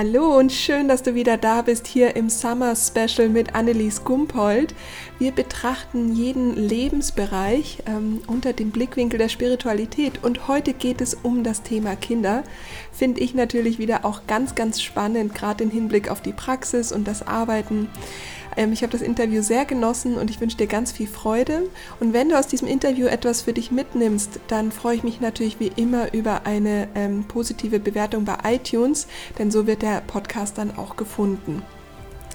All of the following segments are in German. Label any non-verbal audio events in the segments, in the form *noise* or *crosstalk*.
Hallo und schön, dass du wieder da bist hier im Summer Special mit Annelies Gumpold. Wir betrachten jeden Lebensbereich ähm, unter dem Blickwinkel der Spiritualität und heute geht es um das Thema Kinder. Finde ich natürlich wieder auch ganz, ganz spannend, gerade im Hinblick auf die Praxis und das Arbeiten. Ähm, ich habe das Interview sehr genossen und ich wünsche dir ganz viel Freude. Und wenn du aus diesem Interview etwas für dich mitnimmst, dann freue ich mich natürlich wie immer über eine ähm, positive Bewertung bei iTunes, denn so wird der Podcast dann auch gefunden.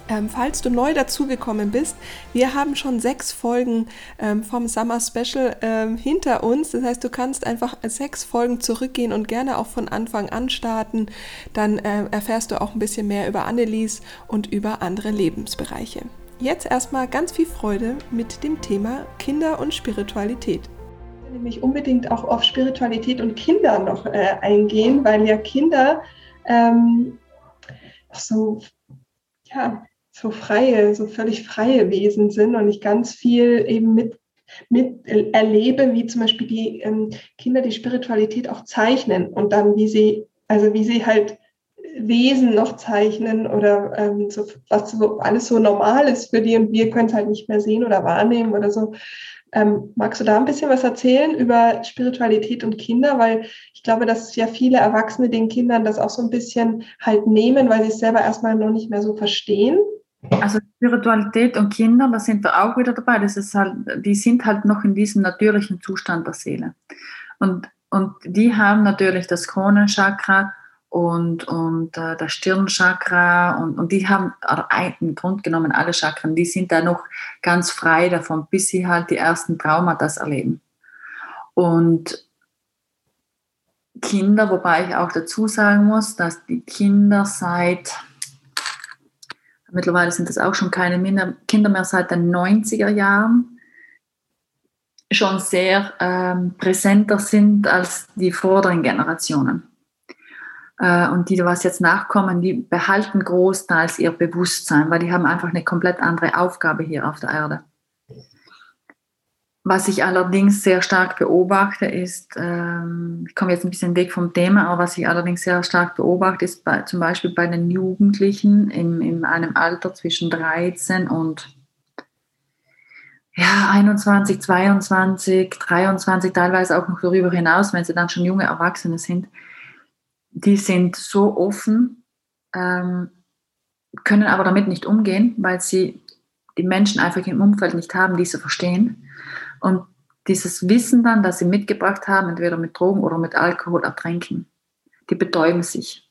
Ähm, falls du neu dazugekommen bist, wir haben schon sechs Folgen ähm, vom Summer Special ähm, hinter uns. Das heißt, du kannst einfach sechs Folgen zurückgehen und gerne auch von Anfang an starten. Dann äh, erfährst du auch ein bisschen mehr über Annelies und über andere Lebensbereiche. Jetzt erstmal ganz viel Freude mit dem Thema Kinder und Spiritualität. Nämlich unbedingt auch auf Spiritualität und Kinder noch äh, eingehen, weil ja Kinder ähm, so ja, so freie, so völlig freie Wesen sind und ich ganz viel eben mit, mit erlebe, wie zum Beispiel die ähm, Kinder die Spiritualität auch zeichnen und dann wie sie, also wie sie halt Wesen noch zeichnen oder ähm, so, was so alles so normal ist für die und wir können es halt nicht mehr sehen oder wahrnehmen oder so. Ähm, magst du da ein bisschen was erzählen über Spiritualität und Kinder? Weil ich glaube, dass ja viele Erwachsene den Kindern das auch so ein bisschen halt nehmen, weil sie es selber erstmal noch nicht mehr so verstehen. Also Spiritualität und Kinder, da sind wir auch wieder dabei. Das ist halt, die sind halt noch in diesem natürlichen Zustand der Seele. Und, und die haben natürlich das Kronenchakra und, und äh, das Stirnchakra und, und die haben im Grunde genommen alle Chakren, die sind da noch ganz frei davon, bis sie halt die ersten Traumata erleben. Und Kinder, wobei ich auch dazu sagen muss, dass die Kinder seit mittlerweile sind das auch schon keine Kinder mehr seit den 90er Jahren, schon sehr ähm, präsenter sind als die vorderen Generationen. Äh, und die, was jetzt nachkommen, die behalten großteils ihr Bewusstsein, weil die haben einfach eine komplett andere Aufgabe hier auf der Erde. Was ich allerdings sehr stark beobachte, ist, ähm, ich komme jetzt ein bisschen weg vom Thema, aber was ich allerdings sehr stark beobachte, ist bei, zum Beispiel bei den Jugendlichen in, in einem Alter zwischen 13 und ja, 21, 22, 23, teilweise auch noch darüber hinaus, wenn sie dann schon junge Erwachsene sind, die sind so offen, ähm, können aber damit nicht umgehen, weil sie die Menschen einfach im Umfeld nicht haben, die sie verstehen. Und dieses Wissen dann, das sie mitgebracht haben, entweder mit Drogen oder mit Alkohol ertränken, die betäuben sich.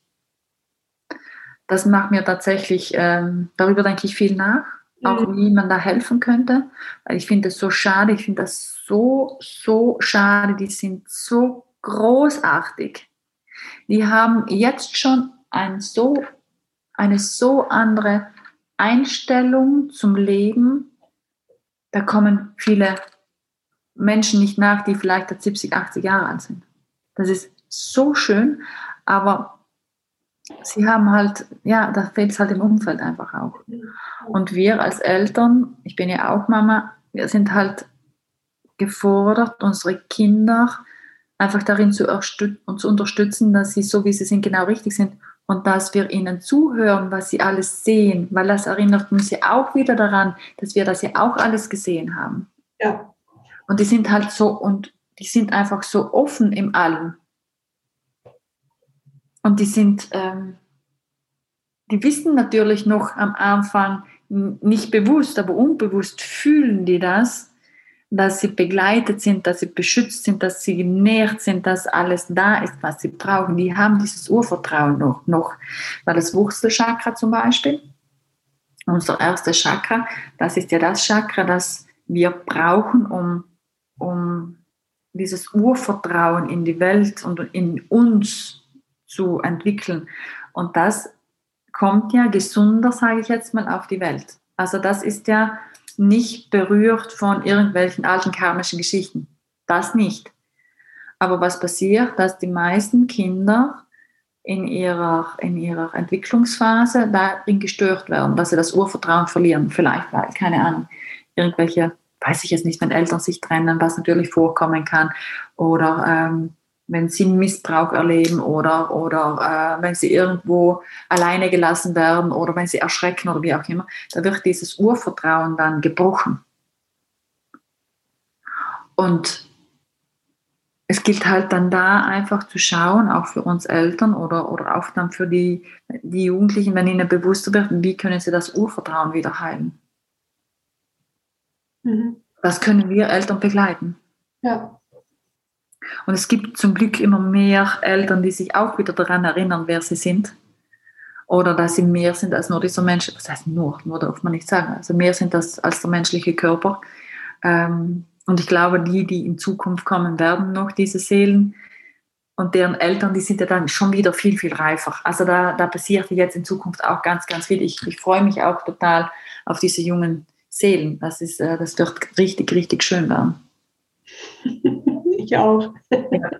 Das macht mir tatsächlich, ähm, darüber denke ich viel nach, auch mhm. wie man da helfen könnte, weil ich finde es so schade, ich finde das so, so schade, die sind so großartig. Die haben jetzt schon ein so, eine so andere Einstellung zum Leben. Da kommen viele Menschen nicht nach, die vielleicht 70, 80 Jahre alt sind. Das ist so schön, aber sie haben halt, ja, da fehlt es halt im Umfeld einfach auch. Und wir als Eltern, ich bin ja auch Mama, wir sind halt gefordert, unsere Kinder einfach darin zu, zu unterstützen, dass sie so, wie sie sind, genau richtig sind und dass wir ihnen zuhören, was sie alles sehen, weil das erinnert uns ja auch wieder daran, dass wir das ja auch alles gesehen haben. Ja. Und die sind halt so, und die sind einfach so offen im Allen. Und die sind, ähm, die wissen natürlich noch am Anfang nicht bewusst, aber unbewusst fühlen die das, dass sie begleitet sind, dass sie beschützt sind, dass sie genährt sind, dass alles da ist, was sie brauchen. Die haben dieses Urvertrauen noch, noch. weil das Wurzelchakra zum Beispiel, unser erstes Chakra, das ist ja das Chakra, das wir brauchen, um um dieses Urvertrauen in die Welt und in uns zu entwickeln. Und das kommt ja gesunder, sage ich jetzt mal, auf die Welt. Also das ist ja nicht berührt von irgendwelchen alten karmischen Geschichten. Das nicht. Aber was passiert, dass die meisten Kinder in ihrer, in ihrer Entwicklungsphase darin gestört werden, dass sie das Urvertrauen verlieren, vielleicht weil, keine Ahnung, irgendwelche, weiß ich jetzt nicht, wenn Eltern sich trennen, was natürlich vorkommen kann, oder ähm, wenn sie Missbrauch erleben oder, oder äh, wenn sie irgendwo alleine gelassen werden oder wenn sie erschrecken oder wie auch immer, da wird dieses Urvertrauen dann gebrochen. Und es gilt halt dann da einfach zu schauen, auch für uns Eltern oder, oder auch dann für die, die Jugendlichen, wenn ihnen bewusster wird, wie können sie das Urvertrauen wieder heilen. Mhm. Das können wir Eltern begleiten. Ja. Und es gibt zum Glück immer mehr Eltern, die sich auch wieder daran erinnern, wer sie sind. Oder dass sie mehr sind als nur dieser Mensch, was heißt nur, nur darf man nicht sagen, also mehr sind das als der menschliche Körper. Ähm, und ich glaube, die, die in Zukunft kommen werden, noch diese Seelen und deren Eltern, die sind ja dann schon wieder viel, viel reifer. Also da, da passiert jetzt in Zukunft auch ganz, ganz viel. Ich, ich freue mich auch total auf diese jungen Seelen. Das, ist, äh, das wird richtig, richtig schön werden. *laughs* Ich auch. Ja.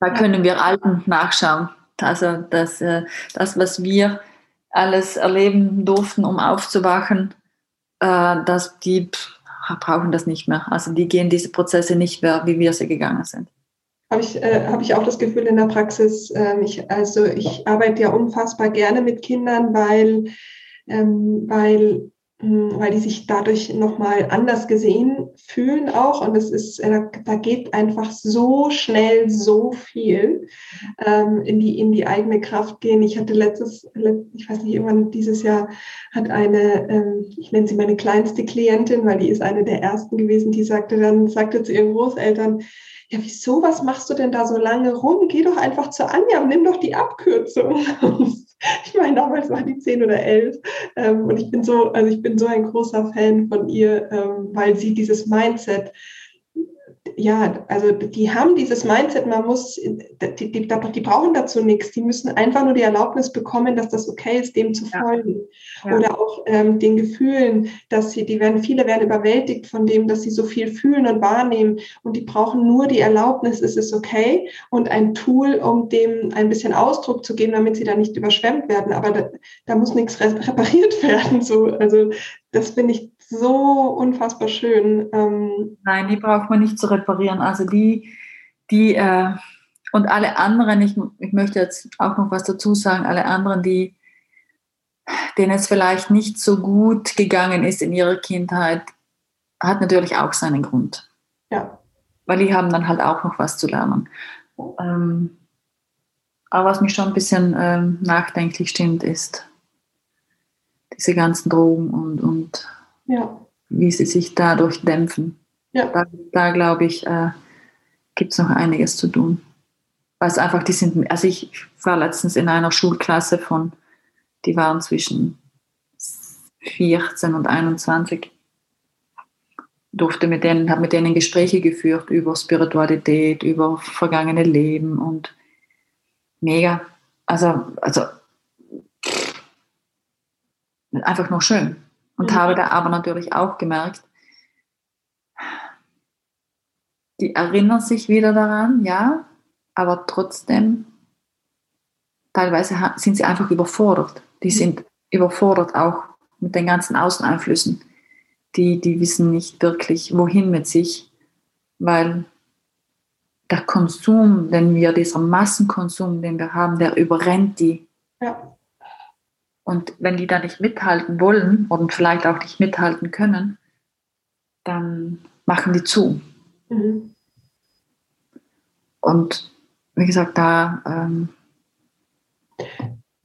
Da können wir Alten nachschauen. Also das, äh, das, was wir alles erleben durften, um aufzuwachen, äh, dass die brauchen das nicht mehr. Also die gehen diese Prozesse nicht mehr, wie wir sie gegangen sind. Habe ich, äh, hab ich auch das Gefühl in der Praxis, ähm, ich, also ich arbeite ja unfassbar gerne mit Kindern, weil, ähm, weil weil die sich dadurch nochmal anders gesehen fühlen auch. Und es ist, äh, da geht einfach so schnell so viel ähm, in, die, in die eigene Kraft gehen. Ich hatte letztes, ich weiß nicht, irgendwann dieses Jahr hat eine, ähm, ich nenne sie meine kleinste Klientin, weil die ist eine der ersten gewesen, die sagte dann, sagte zu ihren Großeltern, ja, wieso, was machst du denn da so lange rum? Geh doch einfach zu Anja und nimm doch die Abkürzung. *laughs* ich meine, damals war die zehn oder elf. Ähm, und ich bin so, also ich bin so ein großer Fan von ihr, ähm, weil sie dieses Mindset ja, also die haben dieses Mindset, man muss, die, die, die, brauchen dazu nichts, die müssen einfach nur die Erlaubnis bekommen, dass das okay ist, dem zu folgen. Ja. Oder auch ähm, den Gefühlen, dass sie, die werden, viele werden überwältigt von dem, dass sie so viel fühlen und wahrnehmen und die brauchen nur die Erlaubnis, es ist okay und ein Tool, um dem ein bisschen Ausdruck zu geben, damit sie da nicht überschwemmt werden. Aber da, da muss nichts repariert *laughs* werden. So, also das finde ich so unfassbar schön. Ähm Nein, die braucht man nicht zu reparieren. Also die, die äh, und alle anderen, ich, ich möchte jetzt auch noch was dazu sagen, alle anderen, die denen es vielleicht nicht so gut gegangen ist in ihrer Kindheit, hat natürlich auch seinen Grund. Ja. Weil die haben dann halt auch noch was zu lernen. Ähm, aber was mich schon ein bisschen ähm, nachdenklich stimmt, ist diese ganzen Drogen und, und ja. wie sie sich dadurch dämpfen. Ja. Da, da glaube ich, äh, gibt es noch einiges zu tun. Weil es einfach, die sind, also ich war letztens in einer Schulklasse von, die waren zwischen 14 und 21 durfte mit denen, habe mit denen Gespräche geführt über Spiritualität, über vergangene Leben und mega. Also, also einfach nur schön. Und mhm. habe da aber natürlich auch gemerkt, die erinnern sich wieder daran, ja, aber trotzdem, teilweise sind sie einfach überfordert. Die mhm. sind überfordert auch mit den ganzen Außeneinflüssen. Die, die wissen nicht wirklich, wohin mit sich, weil der Konsum, den wir, dieser Massenkonsum, den wir haben, der überrennt die. Ja. Und wenn die da nicht mithalten wollen und vielleicht auch nicht mithalten können, dann machen die zu. Mhm. Und wie gesagt, da ähm,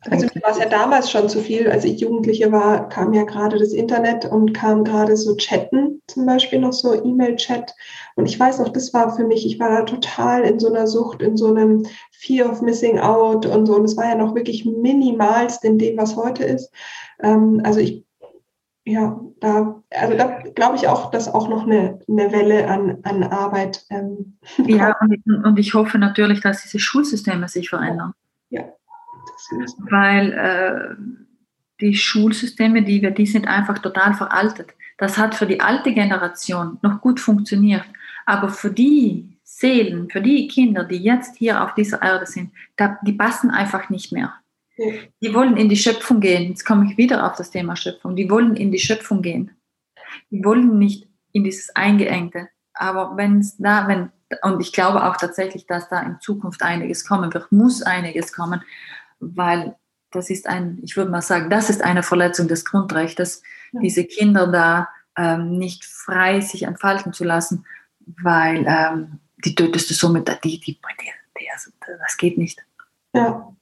also mir war es ja damals schon zu viel. Als ich Jugendliche war, kam ja gerade das Internet und kam gerade so Chatten, zum Beispiel noch so E-Mail-Chat. Und ich weiß noch, das war für mich, ich war da total in so einer Sucht, in so einem Fear of Missing Out und so. Und es war ja noch wirklich minimalst in dem, was heute ist. Ähm, also ich, ja, da, also da glaube ich auch, dass auch noch eine, eine Welle an, an Arbeit. Ähm, ja, *laughs* und ich, und ich hoffe natürlich, dass diese Schulsysteme sich verändern. Ja weil äh, die Schulsysteme, die wir, die sind einfach total veraltet. Das hat für die alte Generation noch gut funktioniert, aber für die Seelen, für die Kinder, die jetzt hier auf dieser Erde sind, die passen einfach nicht mehr. Die wollen in die Schöpfung gehen. Jetzt komme ich wieder auf das Thema Schöpfung. Die wollen in die Schöpfung gehen. Die wollen nicht in dieses Eingeengte. Aber wenn es da, wenn, und ich glaube auch tatsächlich, dass da in Zukunft einiges kommen wird, muss einiges kommen, weil das ist ein, ich würde mal sagen, das ist eine Verletzung des Grundrechts, ja. diese Kinder da ähm, nicht frei sich entfalten zu lassen, weil ähm, die tötest du somit, die, die, die, das geht nicht. Ja.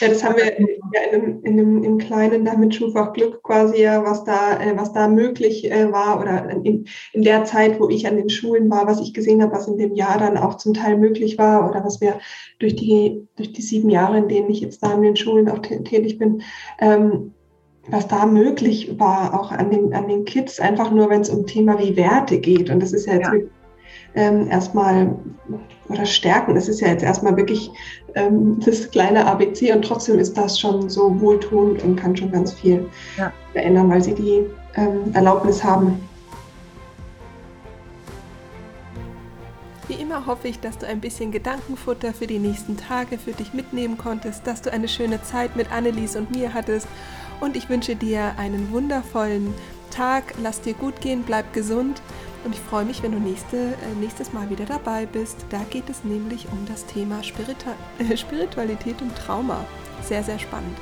Ja, das haben wir ja in einem, in einem, im Kleinen da mit Schulfach Glück quasi ja, was da, äh, was da möglich äh, war oder in, in der Zeit, wo ich an den Schulen war, was ich gesehen habe, was in dem Jahr dann auch zum Teil möglich war oder was wir durch die, durch die sieben Jahre, in denen ich jetzt da an den Schulen auch tätig bin, ähm, was da möglich war, auch an den, an den Kids, einfach nur, wenn es um Thema wie Werte geht. Und das ist ja jetzt ja ähm, erstmal oder stärken. Das ist ja jetzt erstmal wirklich ähm, das kleine ABC und trotzdem ist das schon so wohltuend und kann schon ganz viel ja. verändern, weil sie die ähm, Erlaubnis haben. Wie immer hoffe ich, dass du ein bisschen Gedankenfutter für die nächsten Tage für dich mitnehmen konntest, dass du eine schöne Zeit mit Annelies und mir hattest und ich wünsche dir einen wundervollen Tag. Lass dir gut gehen, bleib gesund und ich freue mich, wenn du nächste, äh, nächstes Mal wieder dabei bist. Da geht es nämlich um das Thema Spiritu *laughs* Spiritualität und Trauma. Sehr, sehr spannend.